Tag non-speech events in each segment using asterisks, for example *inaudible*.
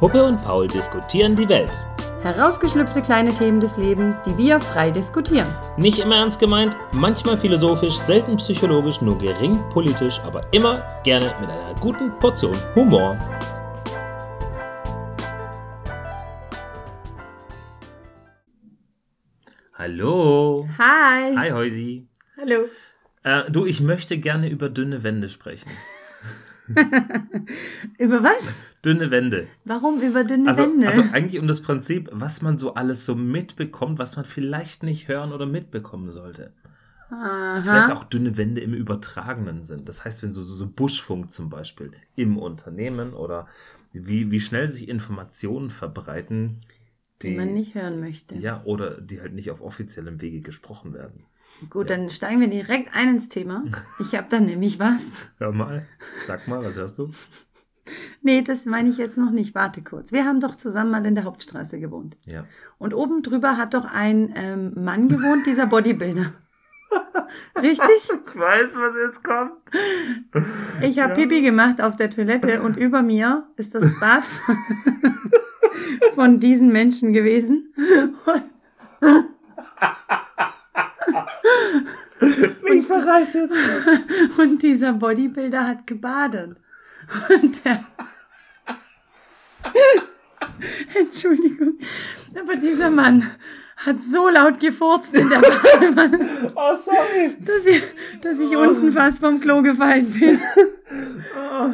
Huppe und Paul diskutieren die Welt. Herausgeschlüpfte kleine Themen des Lebens, die wir frei diskutieren. Nicht immer ernst gemeint, manchmal philosophisch, selten psychologisch, nur gering politisch, aber immer gerne mit einer guten Portion Humor. Hallo. Hi. Hi, Heusi. Hallo. Äh, du, ich möchte gerne über dünne Wände sprechen. *laughs* über was? Dünne Wände. Warum über dünne Also, Wände? also eigentlich um das Prinzip, was man so alles so mitbekommt, was man vielleicht nicht hören oder mitbekommen sollte. Vielleicht auch dünne Wände im übertragenen Sinn. Das heißt, wenn so, so, Buschfunk zum Beispiel im Unternehmen oder wie, wie schnell sich Informationen verbreiten, die man nicht hören möchte. ja, oder die halt nicht auf offiziellem Wege gesprochen werden. Gut, dann steigen wir direkt ein ins Thema. *laughs* Ich habe da nämlich was. Hör mal, sag mal, was hörst du? *laughs* Nee, das meine ich jetzt noch nicht. Warte kurz. Wir haben doch zusammen mal in der Hauptstraße gewohnt. Ja. Und oben drüber hat doch ein ähm, Mann gewohnt, dieser Bodybuilder. *laughs* Richtig? Ich weiß, was jetzt kommt. Ich habe Pipi gemacht auf der Toilette und über mir ist das Bad von, von diesen Menschen gewesen. *laughs* Ich verreiß jetzt. *laughs* Und dieser Bodybuilder hat gebadet. Und der. *laughs* Entschuldigung. Aber dieser Mann hat so laut gefurzt in der Badewanne, Oh, sorry. dass ich, dass ich unten fast vom Klo gefallen bin.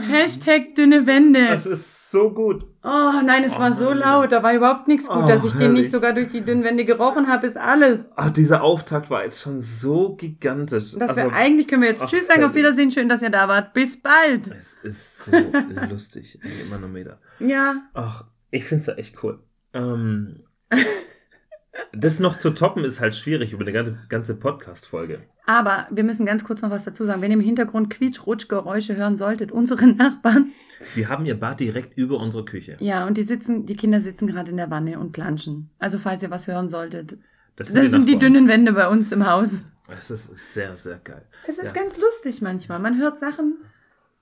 Hashtag dünne Wände. Das ist so gut. Oh nein, es war so laut, da war überhaupt nichts gut, Oh, dass ich den herrlich. nicht sogar durch die dünnen Wände gerochen habe, ist alles. Ach, dieser Auftakt war jetzt schon so gigantisch. Dass Also, wir eigentlich können wir jetzt ach, Tschüss sagen, auf. Wiedersehen, schön, dass ihr da wart. Bis bald. Es ist so *laughs* lustig. Ein Manometer. Ja, Ach, ich finde es ja echt cool. Ähm, *laughs* das noch zu toppen ist halt schwierig über eine ganze, ganze Podcast-Folge. aber wir müssen ganz kurz noch was dazu sagen. Wenn ihr im Hintergrund Quietsch-Rutsch-Geräusche hören solltet, unsere *laughs* Nachbarn, Die haben ihr Bad direkt über unsere Küche. ja, und die sitzen, die Kinder sitzen gerade in der Wanne und planschen. Also falls ihr was hören solltet. Das Das sind die dünnen Wände bei uns im Haus. Es ist sehr, sehr geil. Es ist Ja. ganz lustig manchmal. Man hört Sachen,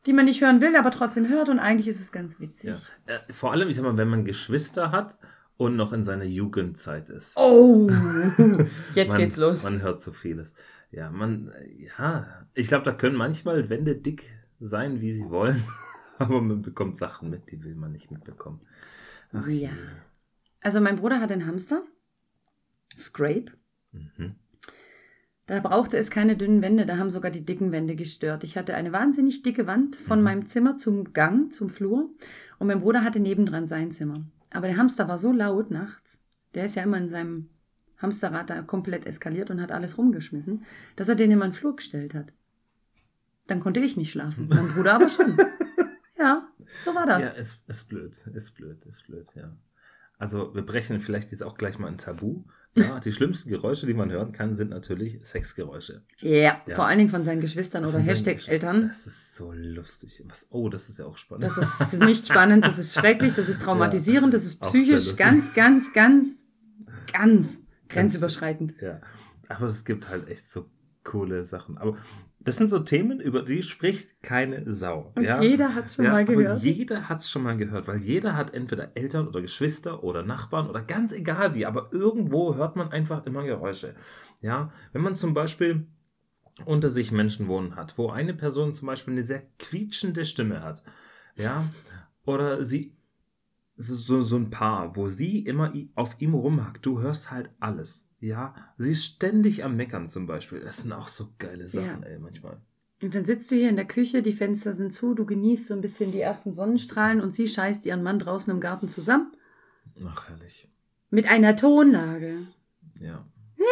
die man nicht hören will, aber trotzdem hört und eigentlich ist es ganz witzig. Ja. Äh, vor allem, ich sag mal, wenn man Geschwister hat und noch in seiner Jugendzeit ist. Oh, *laughs* jetzt man, geht's los. Man hört so vieles. Ja, man, ja, ich glaube, da können manchmal Wände dick sein, wie sie wollen. *laughs* Aber man bekommt Sachen mit, die will man nicht mitbekommen. ja. Also mein Bruder hat einen Hamster. Scrape. Mhm. Da brauchte es keine dünnen Wände, da haben sogar die dicken Wände gestört. Ich hatte eine wahnsinnig dicke Wand von Mhm. meinem Zimmer zum Gang, zum Flur. Und mein Bruder hatte nebendran sein Zimmer. Aber der Hamster war so laut nachts, der ist ja immer in seinem Hamsterrad da komplett eskaliert und hat alles rumgeschmissen, dass er den in meinen Flur gestellt hat. Dann konnte ich nicht schlafen, mein Bruder aber schon. *laughs* Ja, so war das. Ja, ist, ist blöd, ist blöd, ist blöd, ja. Also wir brechen vielleicht jetzt auch gleich mal ein Tabu. Ja, die schlimmsten Geräusche, die man hören kann, sind natürlich Sexgeräusche. Ja, Ja. vor allen Dingen von seinen Geschwistern oder Von seinen Hashtag Gesch- Eltern. Das ist so lustig. Was, oh, das ist ja auch spannend. Das ist nicht spannend, das ist schrecklich, das ist *laughs* traumatisierend, das ist psychisch ganz, ganz, ganz, ganz grenzüberschreitend. Ja, aber es gibt halt echt so coole Sachen. Aber das sind so Themen, über die spricht keine Sau. Und ja? jeder hat's schon ja, mal gehört. Jeder hat es schon mal gehört, weil jeder hat entweder Eltern oder Geschwister oder Nachbarn oder ganz egal wie, aber irgendwo hört man einfach immer Geräusche. Ja, wenn man zum Beispiel unter sich Menschen wohnen hat, wo eine Person zum Beispiel eine sehr quietschende Stimme hat, ja, oder sie so, so, ein Paar, wo sie immer auf ihm rumhackt, du hörst halt alles, ja, sie ist ständig am Meckern zum Beispiel, das sind auch so geile Sachen, Ja. ey, manchmal. Und dann sitzt du hier in der Küche, die Fenster sind zu, du genießt so ein bisschen die ersten Sonnenstrahlen und sie scheißt ihren Mann draußen im Garten zusammen Ach, herrlich, mit einer Tonlage. ja. *laughs*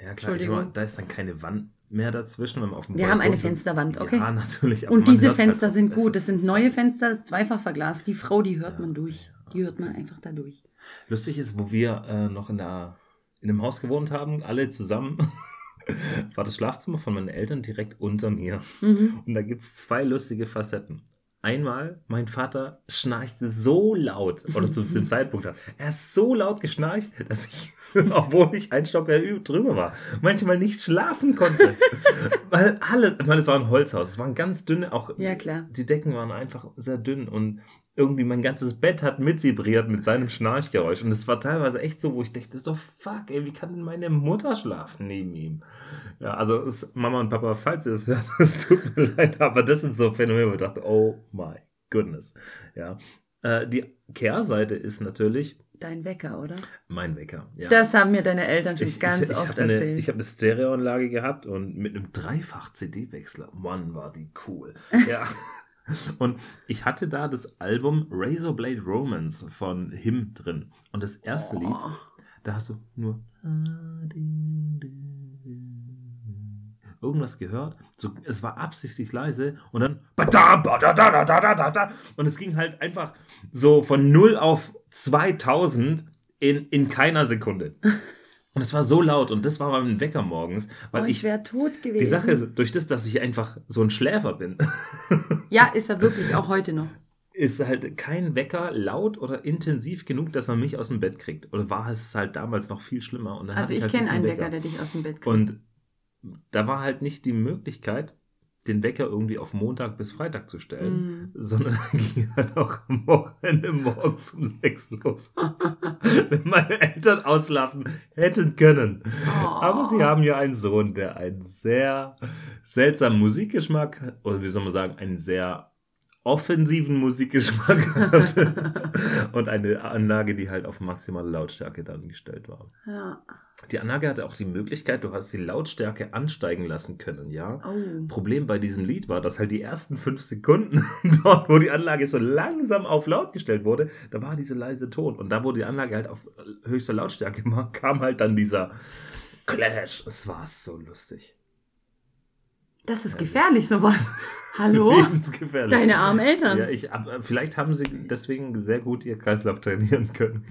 Ja, klar, mal, da ist dann keine Wand mehr dazwischen, wenn man auf dem Wir Balkon haben eine sitzt. Fensterwand, okay? Ja, natürlich. Und diese hört's halt Fenster sind gut, Es das sind neue Fenster, das ist zweifach verglast. Die Frau, die hört man durch. Die hört man einfach da durch. Lustig ist, wo wir äh, noch in, der, in einem Haus gewohnt haben, alle zusammen, *laughs* war das Schlafzimmer von meinen Eltern direkt unter mir. Mhm. Und da gibt's zwei lustige Facetten. Einmal, mein Vater schnarchte so laut, oder zu dem Zeitpunkt, er hat so laut geschnarcht, dass ich, *laughs* obwohl ich ein Stock drüber war, manchmal nicht schlafen konnte. *laughs* Weil alle, meine, es war ein Holzhaus, es waren ganz dünne, auch Ja, klar. die Decken waren einfach sehr dünn und irgendwie mein ganzes Bett hat mitvibriert mit seinem Schnarchgeräusch. Und es war teilweise echt so, wo ich dachte, so fuck, ey, wie kann denn meine Mutter schlafen neben ihm? Ja, also ist Mama und Papa, falls ihr es *laughs* hört, es tut mir leid, aber das sind so Phänomene, wo ich dachte, oh my goodness. Ja. Äh, die Kehrseite ist natürlich, Dein Wecker, oder? mein Wecker. Ja. Das haben mir deine Eltern schon ganz ich, ich oft hab eine, erzählt. Ich habe eine Stereoanlage gehabt und mit einem Dreifach-CD-Wechsler. Mann, war die cool. *laughs* Ja. Und ich hatte da das Album Razorblade Romance von Him drin. Und das erste Oh. Lied, da hast du nur irgendwas gehört. So, es war absichtlich leise und dann und es ging halt einfach so von 0 auf 2000 in, in keiner Sekunde. Und es war so laut und das war mein Wecker morgens, weil oh, ich ich, wäre tot gewesen. die Sache ist, durch das, dass ich einfach so ein Schläfer bin, *laughs* ja, ist er wirklich auch heute noch. *laughs* ist halt kein Wecker laut oder intensiv genug, dass man mich aus dem Bett kriegt. Oder war es halt damals noch viel schlimmer? Also hatte ich halt kenne einen Wecker, der dich aus dem Bett kriegt. Und da war halt nicht die Möglichkeit, den Wecker irgendwie auf Montag bis Freitag zu stellen, Mhm. sondern *laughs* ging halt auch am Wochenende morgens um sechs los. *laughs* Wenn meine Eltern auslaffen hätten können. Aber sie haben ja einen Sohn, der einen sehr seltsamen Musikgeschmack, oder wie soll man sagen, einen sehr offensiven Musikgeschmack hat. *laughs* Und eine Anlage, die halt auf maximale Lautstärke dann gestellt war. ja. Die Anlage hatte auch die Möglichkeit, du hast die Lautstärke ansteigen lassen können, ja. Oh. Problem bei diesem Lied war, dass halt die ersten fünf Sekunden *laughs* dort, wo die Anlage so langsam auf laut gestellt wurde, da war diese leise Ton. Und da, wo die Anlage halt auf höchster Lautstärke war, *laughs* kam halt dann dieser Clash. Es war so lustig. Das ist gefährlich, sowas. Hallo? Lebensgefährlich. Deine armen Eltern. Ja, ich, vielleicht haben sie deswegen sehr gut ihr Kreislauf trainieren können.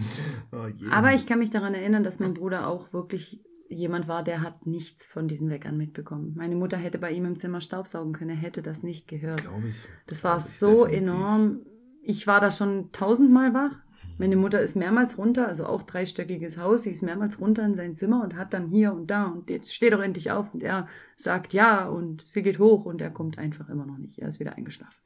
Oh. Aber ich kann mich daran erinnern, dass mein Bruder auch wirklich jemand war, der hat nichts von diesen Weckern mitbekommen. Meine Mutter hätte bei ihm im Zimmer staubsaugen können, er hätte das nicht gehört. Glaube ich. Das war so definitiv. enorm. Ich war da schon tausendmal wach. Meine Mutter ist mehrmals runter, also auch dreistöckiges Haus. Sie ist mehrmals runter in sein Zimmer und hat dann hier und da und jetzt steh doch endlich auf und er sagt ja und sie geht hoch und er kommt einfach immer noch nicht. Er ist wieder eingeschlafen.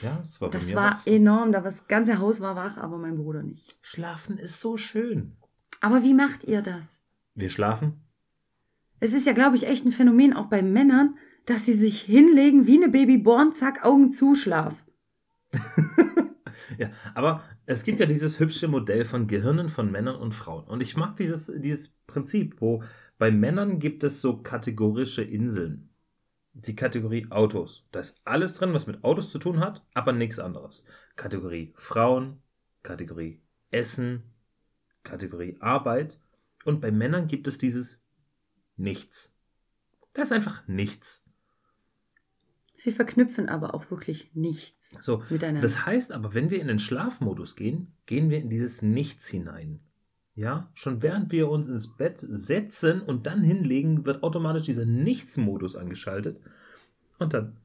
Ja, das war bei Das mir war auch so. enorm. Da war das ganze Haus war wach, aber mein Bruder nicht. Schlafen ist so schön. Aber wie macht ihr das? Wir schlafen Es ist ja, glaube ich, echt ein Phänomen auch bei Männern, dass sie sich hinlegen wie eine Babyborn, zack, Augen zu, Schlaf. *laughs* Ja, aber es gibt ja dieses hübsche Modell von Gehirnen von Männern und Frauen. Und ich mag dieses, dieses Prinzip, wo bei Männern gibt es so kategorische Inseln. Die Kategorie Autos. Da ist alles drin, was mit Autos zu tun hat, aber nichts anderes. Kategorie Frauen, Kategorie Essen, Kategorie Arbeit. Und bei Männern gibt es dieses Nichts. Da ist einfach nichts. Sie verknüpfen aber auch wirklich nichts So, miteinander. das heißt aber, wenn wir in den Schlafmodus gehen, gehen wir in dieses Nichts hinein. Ja, schon während wir uns ins Bett setzen und dann hinlegen, wird automatisch dieser Nichts-Modus angeschaltet. Und dann.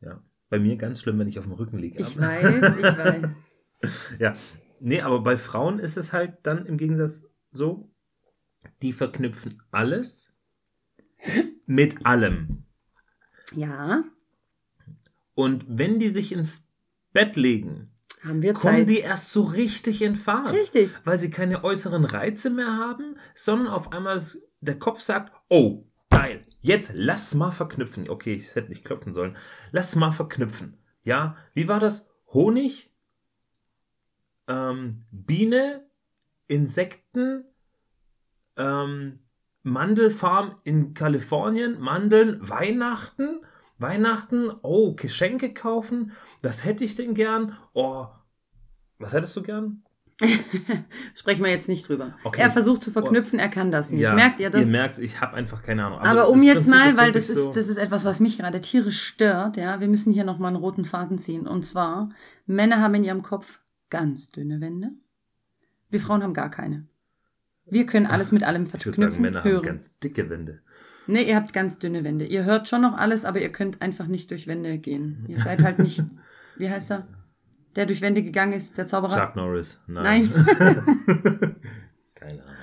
Ja, bei mir ganz schlimm, wenn ich auf dem Rücken liege. ich weiß, ich weiß. *laughs* Ja, nee, aber bei Frauen ist es halt dann im Gegensatz so, die verknüpfen alles mit allem. Ja, Und wenn die sich ins Bett legen, kommen die erst so richtig in Fahrt. Richtig. Weil sie keine äußeren Reize mehr haben, sondern auf einmal der Kopf sagt, oh, geil, jetzt lass mal verknüpfen. Okay, ich hätte nicht klopfen sollen. Lass mal verknüpfen. Ja, wie war das? Honig, ähm, Biene, Insekten, ähm, Mandelfarm in Kalifornien, Mandeln, Weihnachten, Weihnachten, oh, Geschenke kaufen, was hätte ich denn gern? Oh, was hättest du gern? *laughs* Sprechen wir jetzt nicht drüber. Okay. Er versucht zu verknüpfen, er kann das nicht. Merkt ihr das? Ihr merkt, ich habe einfach keine Ahnung. Aber das um jetzt Prinzip mal, weil das ist, das ist etwas, was mich gerade tierisch stört, ja, wir müssen hier nochmal einen roten Faden ziehen. Und zwar, Männer haben in ihrem Kopf ganz dünne Wände. Wir Frauen haben gar keine. Wir können alles mit allem Ich würde verknüpfen, sagen, Männer hören. haben ganz dicke Wände. Nee, ihr habt ganz dünne Wände. Ihr hört schon noch alles, aber ihr könnt einfach nicht durch Wände gehen. *laughs* Ihr seid halt nicht, wie heißt er? Der durch Wände gegangen ist, der Zauberer. Chuck Norris. Nein. Nein. *laughs* keine Ahnung.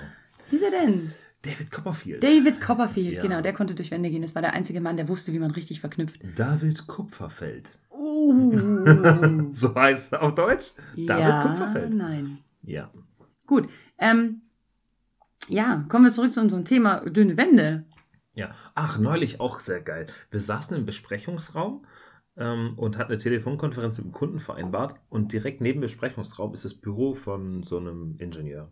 Wie ist er denn? David Copperfield. David Copperfield, Ja. genau, der konnte durch Wände gehen. Das war der einzige Mann, der wusste, wie man richtig verknüpft. David Kupferfeld. Uh, *laughs* So heißt er auf Deutsch. David ja, Kupferfeld. nein. Ja. Gut, ähm, ja, kommen wir zurück zu unserem Thema dünne Wände. Ja. Ach, neulich auch sehr geil. Wir saßen im Besprechungsraum ähm, und hatten eine Telefonkonferenz mit dem Kunden vereinbart und direkt neben Besprechungsraum ist das Büro von so einem Ingenieur.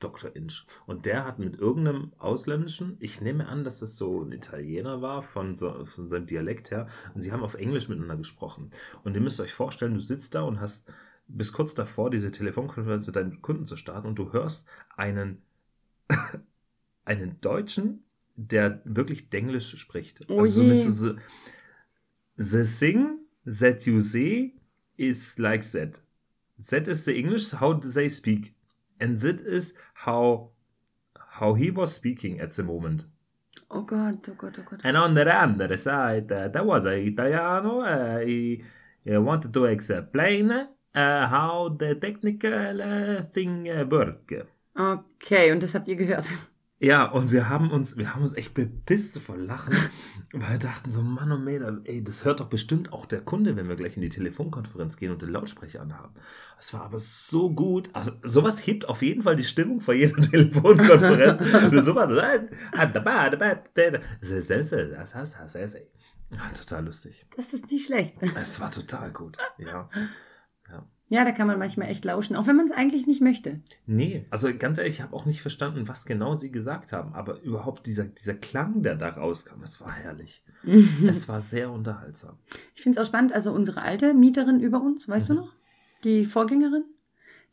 Dr. Inch. Und der hat mit irgendeinem ausländischen, ich nehme an, dass das so ein Italiener war, von, so, von seinem Dialekt her, und sie haben auf Englisch miteinander gesprochen. Und ihr müsst euch vorstellen, du sitzt da und hast bis kurz davor, diese Telefonkonferenz mit deinem Kunden zu starten, und du hörst einen, *laughs* einen Deutschen, der wirklich Denglisch spricht. Oh also je. mit so, so, The thing that you say is like that. That is the English how they speak. And that is how how he was speaking at the moment. Oh Gott, oh Gott, oh Gott. And on the other side, uh, there was a Italiano. Uh, he, he wanted to explain uh, how the technical uh, thing uh, work. Okay, und das habt ihr gehört. Ja, und wir haben uns, wir haben uns echt bepisst vor Lachen, *laughs* weil wir dachten so, Mann und Mädel, ey, das hört doch bestimmt auch der Kunde, wenn wir gleich in die Telefonkonferenz gehen und den Lautsprecher anhaben. Es war aber so gut. Also, sowas hebt auf jeden Fall die Stimmung vor jeder *laughs* Telefonkonferenz. du sowas, äh, total lustig. Das ist nicht schlecht. Es war total gut. Ja. Ja, da kann man manchmal echt lauschen, auch wenn man es eigentlich nicht möchte. Nee, also ganz ehrlich, ich habe auch nicht verstanden, was genau sie gesagt haben, aber überhaupt dieser, dieser Klang, der da rauskam, es war herrlich. *laughs* es war sehr unterhaltsam. Ich finde es auch spannend, also unsere alte Mieterin über uns, weißt Mhm. du noch? Die Vorgängerin?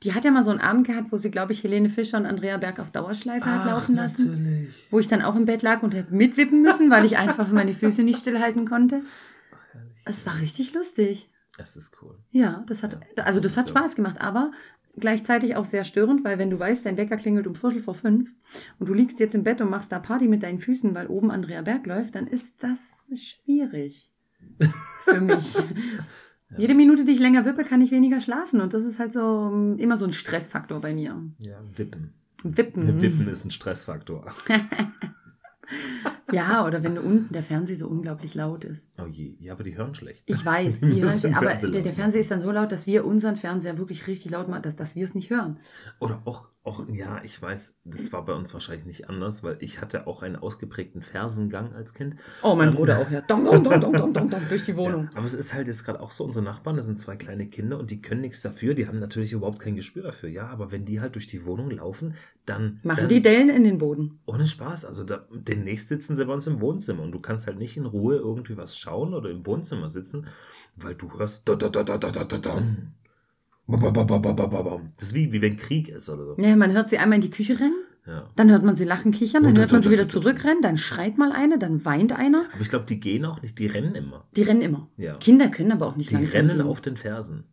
Die hat ja mal so einen Abend gehabt, wo sie, glaube ich, Helene Fischer und Andrea Berg auf Dauerschleife hat laufen lassen. natürlich. Wo ich dann auch im Bett lag und hätte mitwippen müssen, weil ich einfach meine Füße nicht stillhalten konnte. Es war richtig lustig. Es ist cool. Ja, das hat, also das hat Spaß gemacht, aber gleichzeitig auch sehr störend, weil wenn du weißt, dein Wecker klingelt um Viertel vor fünf und du liegst jetzt im Bett und machst da Party mit deinen Füßen, weil oben Andrea Berg läuft, dann ist das schwierig für *laughs* mich. Jede Minute, die ich länger wippe, kann ich weniger schlafen und das ist halt so ähm, immer so ein Stressfaktor bei mir. Ja, Wippen. Wippen. Wippen ist ein Stressfaktor. *laughs* Ja, oder wenn unten der Fernseher so unglaublich laut ist. Oh je, ja, aber die hören schlecht. Ich weiß, *laughs* die hören, sind aber der, der. Fernseher ist dann so laut, dass wir unseren Fernseher wirklich richtig laut machen, dass, dass wir es nicht hören. Oder auch, auch, ja, ich weiß, das war bei uns wahrscheinlich nicht anders, weil ich hatte auch einen ausgeprägten Fersengang als Kind. Oh, mein Bruder auch, ja. Dong, dong, dong, dong, dong, dong, dong, durch die *laughs* Wohnung. Ja, aber es ist halt jetzt gerade auch so, unsere Nachbarn, das sind zwei kleine Kinder und die können nichts dafür, die haben natürlich überhaupt kein Gespür dafür, ja, aber wenn die halt durch die Wohnung laufen, dann... Machen dann, die Dellen in den Boden. Ohne Spaß, also da, demnächst sitzen sie bei uns im Wohnzimmer und du kannst halt nicht in Ruhe irgendwie was schauen oder im Wohnzimmer sitzen, weil du hörst... Das ist wie, wie wenn Krieg ist oder so. Ja, man hört sie einmal in die Küche rennen, Ja. dann hört man sie lachen, kichern, dann hört man sie wieder *laughs* zurückrennen, dann schreit mal eine, dann weint einer. Aber ich glaube, die gehen auch nicht, die rennen immer. Die rennen immer. Ja. Kinder können aber auch nicht Die langsam rennen gehen. auf den Fersen.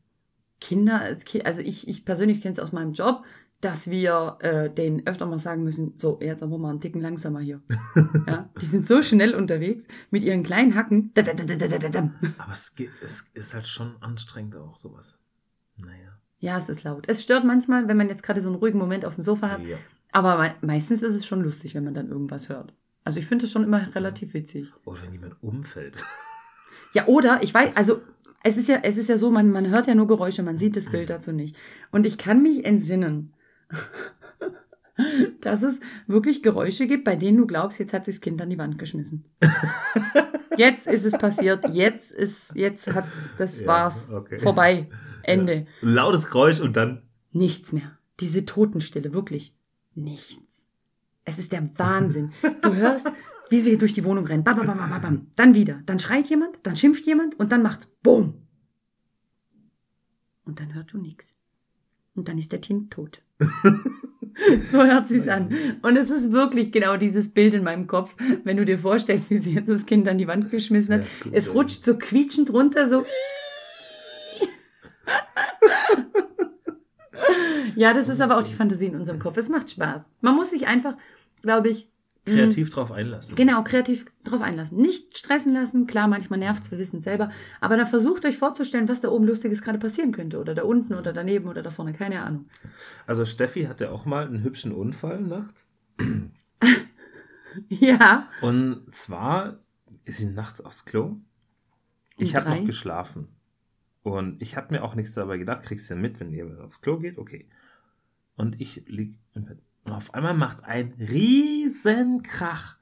Kinder, als Ki- also ich, ich persönlich kenne es aus meinem Job, dass wir äh, denen öfter mal sagen müssen, so, jetzt aber mal einen Ticken langsamer hier. *laughs* ja, die sind so schnell unterwegs mit ihren kleinen Hacken. Aber es, es ist halt schon anstrengend auch, sowas. Naja. Ja, es ist laut. Es stört manchmal, wenn man jetzt gerade so einen ruhigen Moment auf dem Sofa hat. Ja. Aber me meistens ist es schon lustig, wenn man dann irgendwas hört. Also ich finde es schon immer relativ witzig. Oder wenn jemand umfällt. Ja, oder ich weiß, also es ist ja, es ist ja so, man, man hört ja nur Geräusche, man sieht das Bild dazu nicht. Und ich kann mich entsinnen, *laughs* dass es wirklich Geräusche gibt, bei denen du glaubst, jetzt hat sich das Kind an die Wand geschmissen. *laughs* Jetzt ist es passiert, jetzt ist, jetzt hat's, das Ja, war's, okay. vorbei, Ende. Lautes Geräusch und dann. Nichts mehr. Diese Totenstille, wirklich nichts. Es ist der Wahnsinn. Du hörst, wie sie durch die Wohnung rennen. Bam, bam, bam, bam, bam. Dann wieder. Dann schreit jemand, dann schimpft jemand und dann macht's BUM. Und dann hörst du nichts. Und dann ist der Kind tot. *laughs* so hört sich's an. Und es ist wirklich genau dieses Bild in meinem Kopf, wenn du dir vorstellst, wie sie jetzt das Kind an die Wand geschmissen hat. Gut, Es rutscht so quietschend runter, so. *laughs* Ja, das ist aber auch die Fantasie in unserem Kopf. Es macht Spaß. Man muss sich einfach, glaube ich, Kreativ drauf einlassen. genau kreativ drauf einlassen. Nicht stressen lassen. Klar, manchmal nervt's, wir wissen es selber. Aber dann versucht euch vorzustellen, was da oben Lustiges gerade passieren könnte. Oder da unten oder daneben oder da vorne. Keine Ahnung. Also Steffi hatte auch mal einen hübschen Unfall nachts. *clears throat* Ja. Und zwar ist sie nachts aufs Klo. Ich habe noch geschlafen. Und ich habe mir auch nichts dabei gedacht. Kriegst du ja mit, wenn ihr aufs Klo geht? Okay. Und ich lieg im Bett. Und auf einmal macht ein riesen Krach.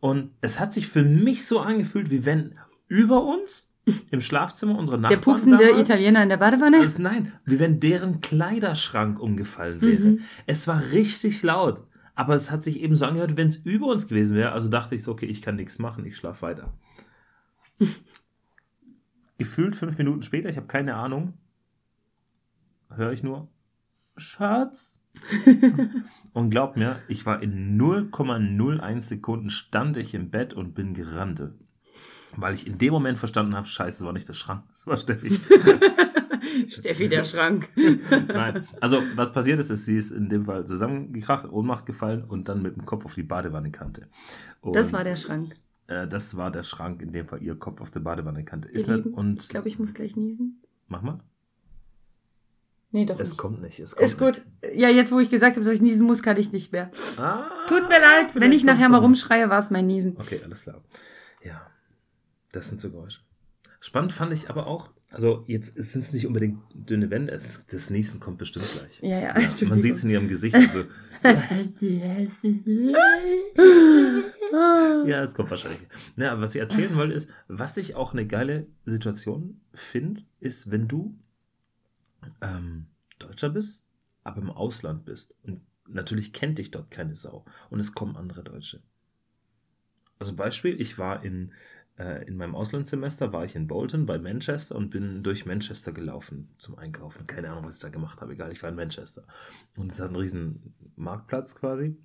Und es hat sich für mich so angefühlt, wie wenn über uns *laughs* im Schlafzimmer unsere Nachbarn Der pupsende damals, Italiener in der Badewanne. also nein, wie wenn deren Kleiderschrank umgefallen wäre. Es war richtig laut. Aber es hat sich eben so angehört, wenn es über uns gewesen wäre. Also dachte ich so, okay, ich kann nichts machen, ich schlafe weiter. *laughs* Gefühlt fünf Minuten später, ich habe keine Ahnung, höre ich nur, Schatz. *laughs* und glaub mir, ich war in 0,01 Sekunden stand ich im Bett und bin gerannt. Weil ich in dem Moment verstanden habe, scheiße, das war nicht der Schrank, *laughs* das war Steffi. *laughs* Steffi, der Schrank. Nein, also was passiert ist, ist, sie ist in dem Fall zusammengekracht, Ohnmacht gefallen und dann mit dem Kopf auf die Badewannekante. Und, Das war der Schrank. Äh, das war der Schrank, in dem Fall ihr Kopf auf der Badewannekante. Ist Ihr nicht, und ich glaube, ich muss gleich niesen. mach mal. Nee, doch Es nicht. kommt nicht. Es kommt Ist gut. Ja, jetzt, wo ich gesagt habe, dass ich niesen muss, kann ich nicht mehr. Nicht. Ah, Tut mir leid, wenn ich nachher mal rumschreie, war es mein Niesen. Okay, alles klar. Ja, das sind so Geräusche. Spannend fand ich aber auch, also jetzt sind es nicht unbedingt dünne Wände, es, das Niesen kommt bestimmt gleich. Ja, ja, *laughs* man Entschuldigung. sieht es in ihrem Gesicht. Also, *laughs* Ja, es kommt wahrscheinlich. Ja, aber was ich erzählen wollte ist, was ich auch eine geile Situation finde, ist, wenn du ähm, Deutscher bist, aber im Ausland bist. Und natürlich kennt dich dort keine Sau. Und es kommen andere Deutsche. Also Beispiel, ich war in, äh, in meinem Auslandssemester, war ich in Bolton bei Manchester und bin durch Manchester gelaufen zum Einkaufen. Keine Ahnung, was ich da gemacht habe, egal, ich war in Manchester. Und es hat einen riesen Marktplatz quasi.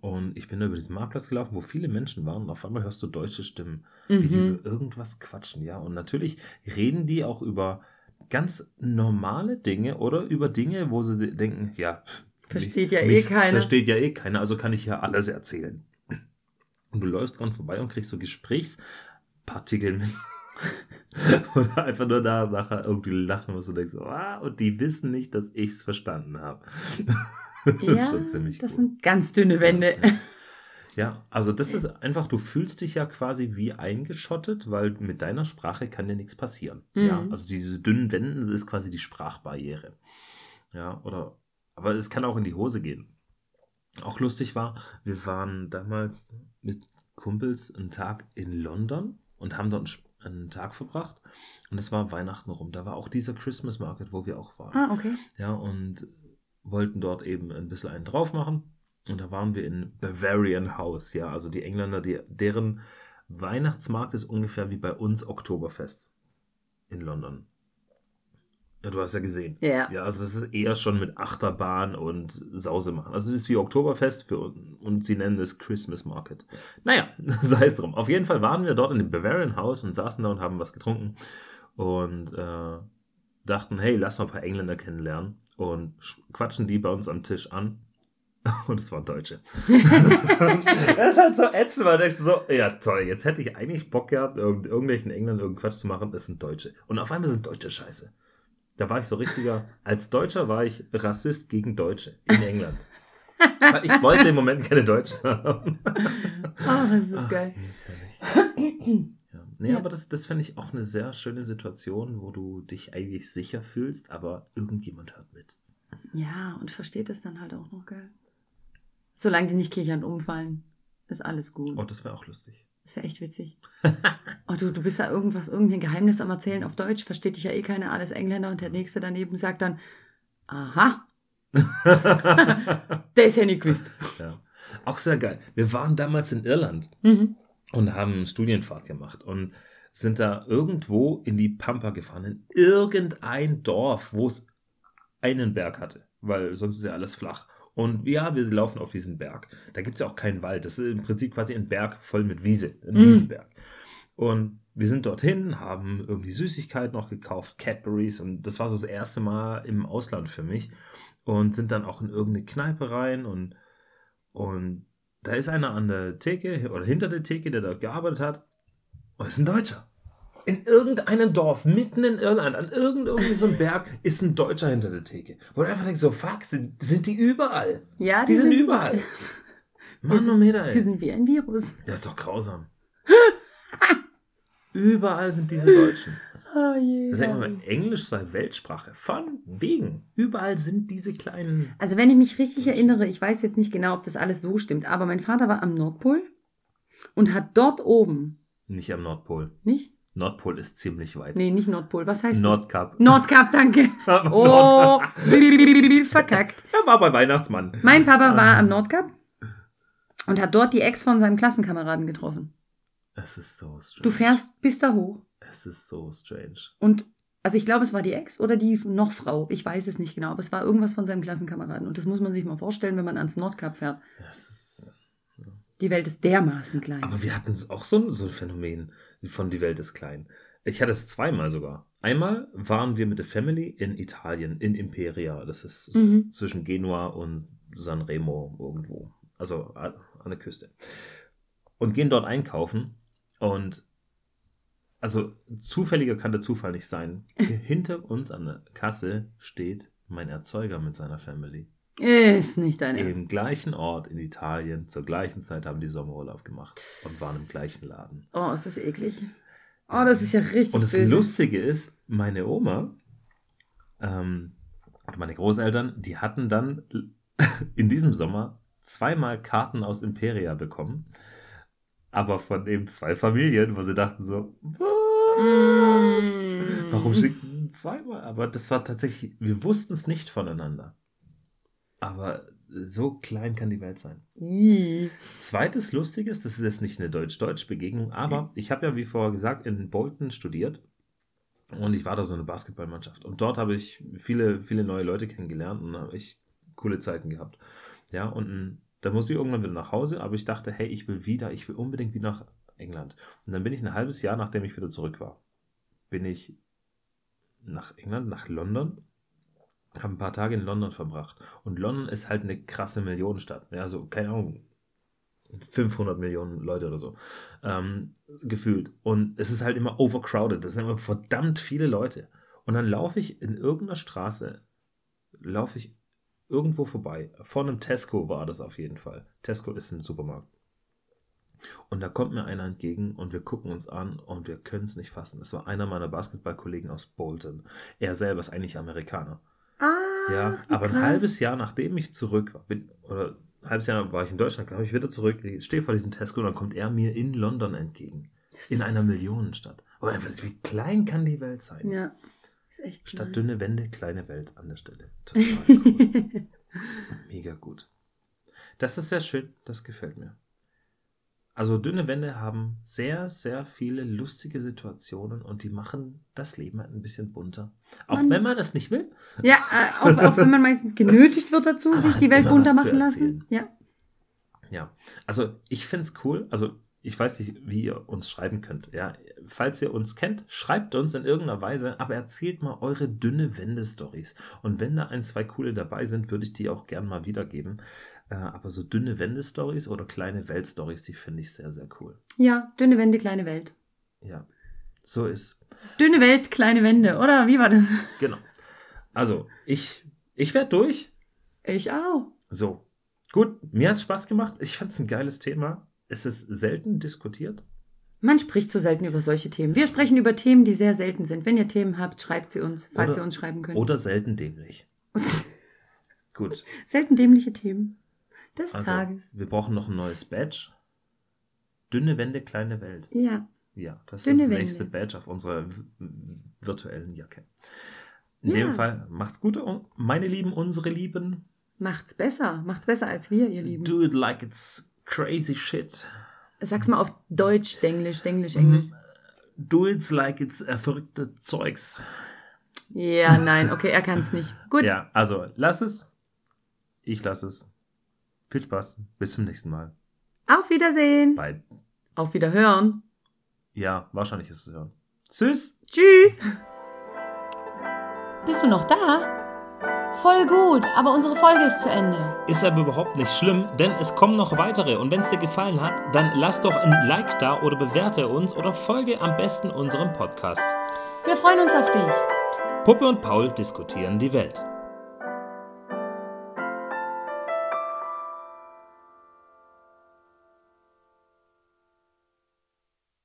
Und ich bin da über diesen Marktplatz gelaufen, wo viele Menschen waren und auf einmal hörst du deutsche Stimmen, wie die über irgendwas quatschen, ja. Und natürlich reden die auch über ganz normale Dinge oder über Dinge, wo sie denken, ja, Versteht ja eh keiner. Versteht ja eh keiner, also kann ich ja alles erzählen. Und du läufst dran vorbei und kriegst so Gesprächspartikel mit. *laughs* Oder einfach nur da nachher irgendwie lachen musst und denkst, ah, und die wissen nicht, dass ich es verstanden habe. *laughs* das Ja, ist schon ziemlich das cool. sind ganz dünne Wände. Ja, also das ist einfach, du fühlst dich ja quasi wie eingeschottet, weil mit deiner Sprache kann dir nichts passieren. Ja, also diese dünnen Wände ist quasi die Sprachbarriere. Ja, oder, aber es kann auch in die Hose gehen. Auch lustig war, wir waren damals mit Kumpels einen Tag in London und haben dort einen Tag verbracht. Und es war Weihnachten rum. Da war auch dieser Christmas Market, wo wir auch waren. Ah, okay. Ja, und wollten dort eben ein bisschen einen drauf machen. Und da waren wir in Bavarian House. Ja, also die Engländer, die, deren Weihnachtsmarkt ist ungefähr wie bei uns Oktoberfest in London. Ja, du hast ja gesehen. Ja. Ja, also es ist eher schon mit Achterbahn und Sause machen. Also es ist wie Oktoberfest für uns und sie nennen es Christmas Market. Naja, *laughs* sei es drum. Auf jeden Fall waren wir dort in dem Bavarian House und saßen da und haben was getrunken und äh, dachten, hey, lass mal ein paar Engländer kennenlernen und sch- quatschen die bei uns am Tisch an. *laughs* Und es waren Deutsche. *laughs* das ist halt so ätzend, weil du denkst so, ja toll, jetzt hätte ich eigentlich Bock gehabt, irgend, irgendwelchen Engländern irgendeinen Quatsch zu machen, das sind Deutsche. Und auf einmal sind Deutsche scheiße. Da war ich so richtiger, als Deutscher war ich Rassist gegen Deutsche in England. Weil ich wollte im Moment keine Deutschen haben. Oh, das ist geil. Ja. Nee, Ja. aber das, das fände ich auch eine sehr schöne Situation, wo du dich eigentlich sicher fühlst, aber irgendjemand hört mit. Ja, und versteht es dann halt auch noch, geil. Solange die nicht kichernd umfallen, ist alles gut. Oh, das wäre auch lustig. Das wäre echt witzig. *laughs* Oh, du, du bist da irgendwas, irgendein Geheimnis am Erzählen auf Deutsch, versteht dich ja eh keiner, alles Engländer und der Nächste daneben sagt dann, aha. *laughs* der ist ja nicht gewusst. Ja. Auch sehr geil. Wir waren damals in Irland und haben eine Studienfahrt gemacht und sind da irgendwo in die Pampa gefahren, in irgendein Dorf, wo es einen Berg hatte, weil sonst ist ja alles flach. Und ja, wir laufen auf diesen Berg. Da gibt es ja auch keinen Wald. Das ist im Prinzip quasi ein Berg voll mit Wiese, ein Wiesenberg. Und wir sind dorthin, haben irgendwie Süßigkeiten noch gekauft, Cadburys und das war so das erste Mal im Ausland für mich und sind dann auch in irgendeine Kneipe rein und, und da ist einer an der Theke oder hinter der Theke, der dort gearbeitet hat und ist ein Deutscher. In irgendeinem Dorf, mitten in Irland, an irgend irgendwie so Berg, ist ein Deutscher hinter der Theke. Wo du einfach denkst, so fuck, sind, sind die überall? Ja, die, sind, überall. *laughs* Manometer, Die ey. sind wie ein Virus. Das ist doch grausam. *laughs* Überall sind diese Deutschen. Oh je. Da denkt man, Englisch sei Weltsprache. Von wegen. Überall sind diese kleinen. Also wenn ich mich richtig erinnere, ich weiß jetzt nicht genau, ob das alles so stimmt, aber mein Vater war am Nordpol und hat dort oben, Nicht am Nordpol. nicht? Nordpol ist ziemlich weit. Nee, nicht Nordpol. Was heißt Nordkap. das? Nordkap, danke. *laughs* Oh, verkackt. *laughs* Er war bei Weihnachtsmann. Mein Papa war am Nordkap und hat dort die Ex von seinem Klassenkameraden getroffen. Es ist so strange. Du fährst bis da hoch Es ist so strange. und also ich glaube, es war die Ex oder die noch Frau. Ich weiß es nicht genau, aber es war irgendwas von seinem Klassenkameraden. Und das muss man sich mal vorstellen, wenn man ans Nordkap fährt. Ist, Die Welt ist dermaßen klein. aber wir hatten auch so so ein Phänomen von Die Welt ist klein. Ich hatte es zweimal sogar. Einmal waren wir mit der Family in Italien, in Imperia. Das ist Mhm. zwischen Genua und Sanremo irgendwo. Also an an der Küste. Und gehen dort einkaufen. Und also zufälliger kann der Zufall nicht sein. *laughs* Hinter uns an der Kasse steht mein Erzeuger mit seiner Family. Ist nicht dein Ernst. Im gleichen Ort in Italien, zur gleichen Zeit haben die Sommerurlaub gemacht und waren im gleichen Laden. Oh, ist das eklig. Oh, das ist ja richtig Und das böse. Lustige ist, meine Oma ähm, und meine Großeltern, die hatten dann *laughs* in diesem Sommer zweimal Karten aus Imperia bekommen. Aber von eben zwei Familien, wo sie dachten so, was? Mm. Warum schicken zweimal? Aber das war tatsächlich, wir wussten es nicht voneinander. Aber so klein kann die Welt sein. Ih. Zweites Lustiges, das ist jetzt nicht eine Deutsch-Deutsch-Begegnung, aber ich habe ja, wie vorher gesagt, in Bolton studiert und ich war da so eine Basketballmannschaft und dort habe ich viele, viele neue Leute kennengelernt und habe ich coole Zeiten gehabt. Ja, und mm, da musste ich irgendwann wieder nach Hause, aber ich dachte, hey, ich will wieder, ich will unbedingt wieder nach England. Und dann bin ich ein halbes Jahr, nachdem ich wieder zurück war, bin ich nach England, nach London habe ein paar Tage in London verbracht. Und London ist halt eine krasse Millionenstadt. Ja, so, keine Ahnung, 500 Millionen Leute oder so ähm, gefühlt. Und es ist halt immer overcrowded. Das sind immer verdammt viele Leute. Und dann laufe ich in irgendeiner Straße, laufe ich irgendwo vorbei. Vor einem Tesco war das auf jeden Fall. Tesco ist ein Supermarkt. Und da kommt mir einer entgegen und wir gucken uns an und wir können es nicht fassen. Das war einer meiner Basketballkollegen aus Bolton. Er selber ist eigentlich Amerikaner. Ah, Ja, aber ein krass. halbes Jahr nachdem ich zurück war, bin, oder ein halbes Jahr war ich in Deutschland, kam ich wieder zurück, ich stehe vor diesem Tesco und dann kommt er mir in London entgegen. Das In einer. Millionenstadt. Aber einfach, wie klein kann die Welt sein? Ja, ist echt Statt klein. dünne Wände, kleine Welt an der Stelle. Total cool. *laughs* Mega gut. Das ist sehr schön, das gefällt mir. Also dünne Wände haben sehr, sehr viele lustige Situationen und die machen das Leben halt ein bisschen bunter. Auch Man- wenn man das nicht will. Ja, äh, auch, auch wenn man meistens genötigt wird dazu, *laughs* sich hat die Welt immer bunter machen lassen. Ja. Ja, also ich find's cool. Also ich weiß nicht, wie ihr uns schreiben könnt. Ja, falls ihr uns kennt, schreibt uns in irgendeiner Weise, aber erzählt mal eure dünne Wände-Stories. Und wenn da ein, zwei coole dabei sind, würde ich die auch gern mal wiedergeben. Äh, aber so dünne Wände-Stories oder kleine Welt-Stories, die finde ich sehr, sehr cool. Ja, dünne Wände, kleine Welt. Ja, so ist. Dünne Welt, kleine Wände, oder? Wie war das? *laughs* Genau. Also ich, ich werde durch. Ich auch. So. Gut, mir hat's Spaß gemacht. Ich fand's ein geiles Thema. Es ist selten diskutiert. Man spricht zu selten über solche Themen. Wir sprechen über Themen, die sehr selten sind. Wenn ihr Themen habt, schreibt sie uns, falls Oder- ihr uns schreiben könnt. Oder selten dämlich. *laughs* Gut. selten dämliche Themen des Also, Tages. wir brauchen noch ein neues Badge. Dünne Wände, kleine Welt. Ja. Ja, das Dünne ist das Wände. nächste Badge auf unserer virtuellen Jacke. In Ja. dem Fall, macht's gut, und meine Lieben, unsere Lieben. Macht's besser. Macht's besser als wir, ihr Lieben. Do it like it's crazy shit. Sag's mal auf Deutsch, Englisch, Englisch, Englisch. Do it like it's äh, verrückte Zeugs. Ja, nein, okay, er kann's nicht. Gut. Ja, also lass es. Ich lass es. Viel Spaß. Bis zum nächsten Mal. Auf Wiedersehen. Bye. Auf Wiederhören. Ja, wahrscheinlich ist es zu hören. Tschüss. Tschüss. *laughs* Bist du noch da? Voll gut, aber unsere Folge ist zu Ende. Ist aber überhaupt nicht schlimm, denn es kommen noch weitere. Und wenn es dir gefallen hat, dann lass doch ein Like da oder bewerte uns oder folge am besten unserem Podcast. Wir freuen uns auf dich. Puppe und Paul diskutieren die Welt.